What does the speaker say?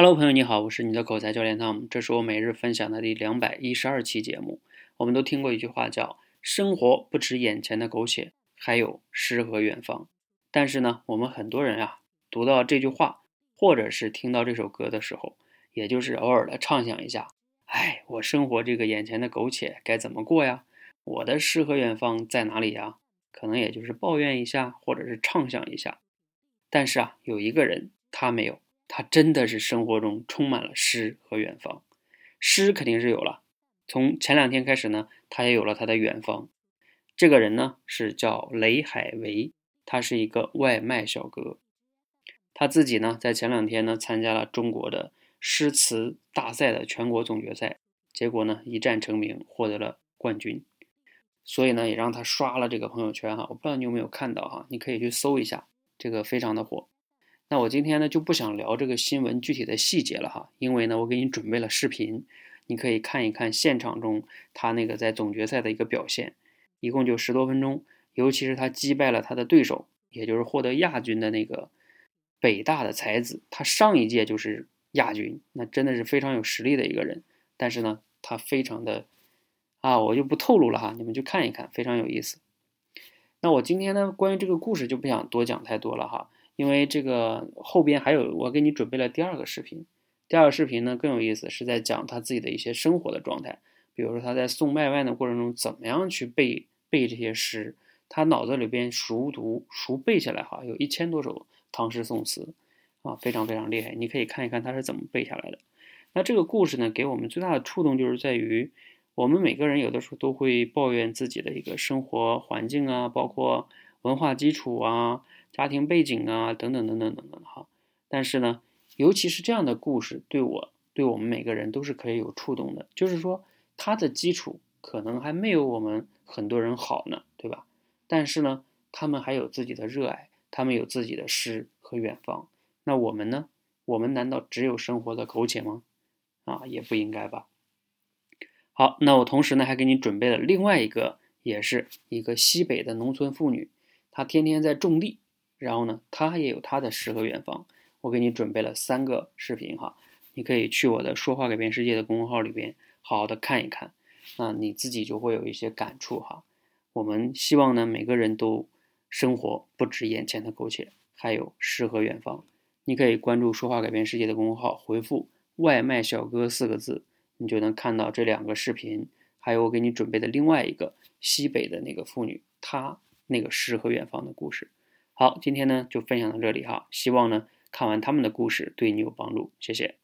Hello，朋友你好，我是你的口才教练 Tom，这是我每日分享的第两百一十二期节目。我们都听过一句话叫“生活不止眼前的苟且，还有诗和远方”。但是呢，我们很多人啊，读到这句话，或者是听到这首歌的时候，也就是偶尔的畅想一下：“哎，我生活这个眼前的苟且该怎么过呀？我的诗和远方在哪里呀？”可能也就是抱怨一下，或者是畅想一下。但是啊，有一个人他没有。他真的是生活中充满了诗和远方，诗肯定是有了。从前两天开始呢，他也有了他的远方。这个人呢是叫雷海为，他是一个外卖小哥。他自己呢在前两天呢参加了中国的诗词大赛的全国总决赛，结果呢一战成名，获得了冠军。所以呢也让他刷了这个朋友圈哈，我不知道你有没有看到哈，你可以去搜一下，这个非常的火。那我今天呢就不想聊这个新闻具体的细节了哈，因为呢我给你准备了视频，你可以看一看现场中他那个在总决赛的一个表现，一共就十多分钟，尤其是他击败了他的对手，也就是获得亚军的那个北大的才子，他上一届就是亚军，那真的是非常有实力的一个人，但是呢他非常的啊，我就不透露了哈，你们去看一看，非常有意思。那我今天呢关于这个故事就不想多讲太多了哈。因为这个后边还有我给你准备了第二个视频，第二个视频呢更有意思，是在讲他自己的一些生活的状态，比如说他在送外卖的过程中怎么样去背背这些诗，他脑子里边熟读熟背下来哈，有一千多首唐诗宋词啊，非常非常厉害，你可以看一看他是怎么背下来的。那这个故事呢，给我们最大的触动就是在于，我们每个人有的时候都会抱怨自己的一个生活环境啊，包括文化基础啊。家庭背景啊，等等等等等等哈，但是呢，尤其是这样的故事，对我对我们每个人都是可以有触动的。就是说，他的基础可能还没有我们很多人好呢，对吧？但是呢，他们还有自己的热爱，他们有自己的诗和远方。那我们呢？我们难道只有生活的苟且吗？啊，也不应该吧。好，那我同时呢，还给你准备了另外一个，也是一个西北的农村妇女，他天天在种地。然后呢，他也有他的诗和远方。我给你准备了三个视频哈，你可以去我的“说话改变世界”的公众号里边好好的看一看，那你自己就会有一些感触哈。我们希望呢，每个人都生活不止眼前的苟且，还有诗和远方。你可以关注“说话改变世界”的公众号，回复“外卖小哥”四个字，你就能看到这两个视频，还有我给你准备的另外一个西北的那个妇女，她那个诗和远方的故事。好，今天呢就分享到这里哈，希望呢看完他们的故事对你有帮助，谢谢。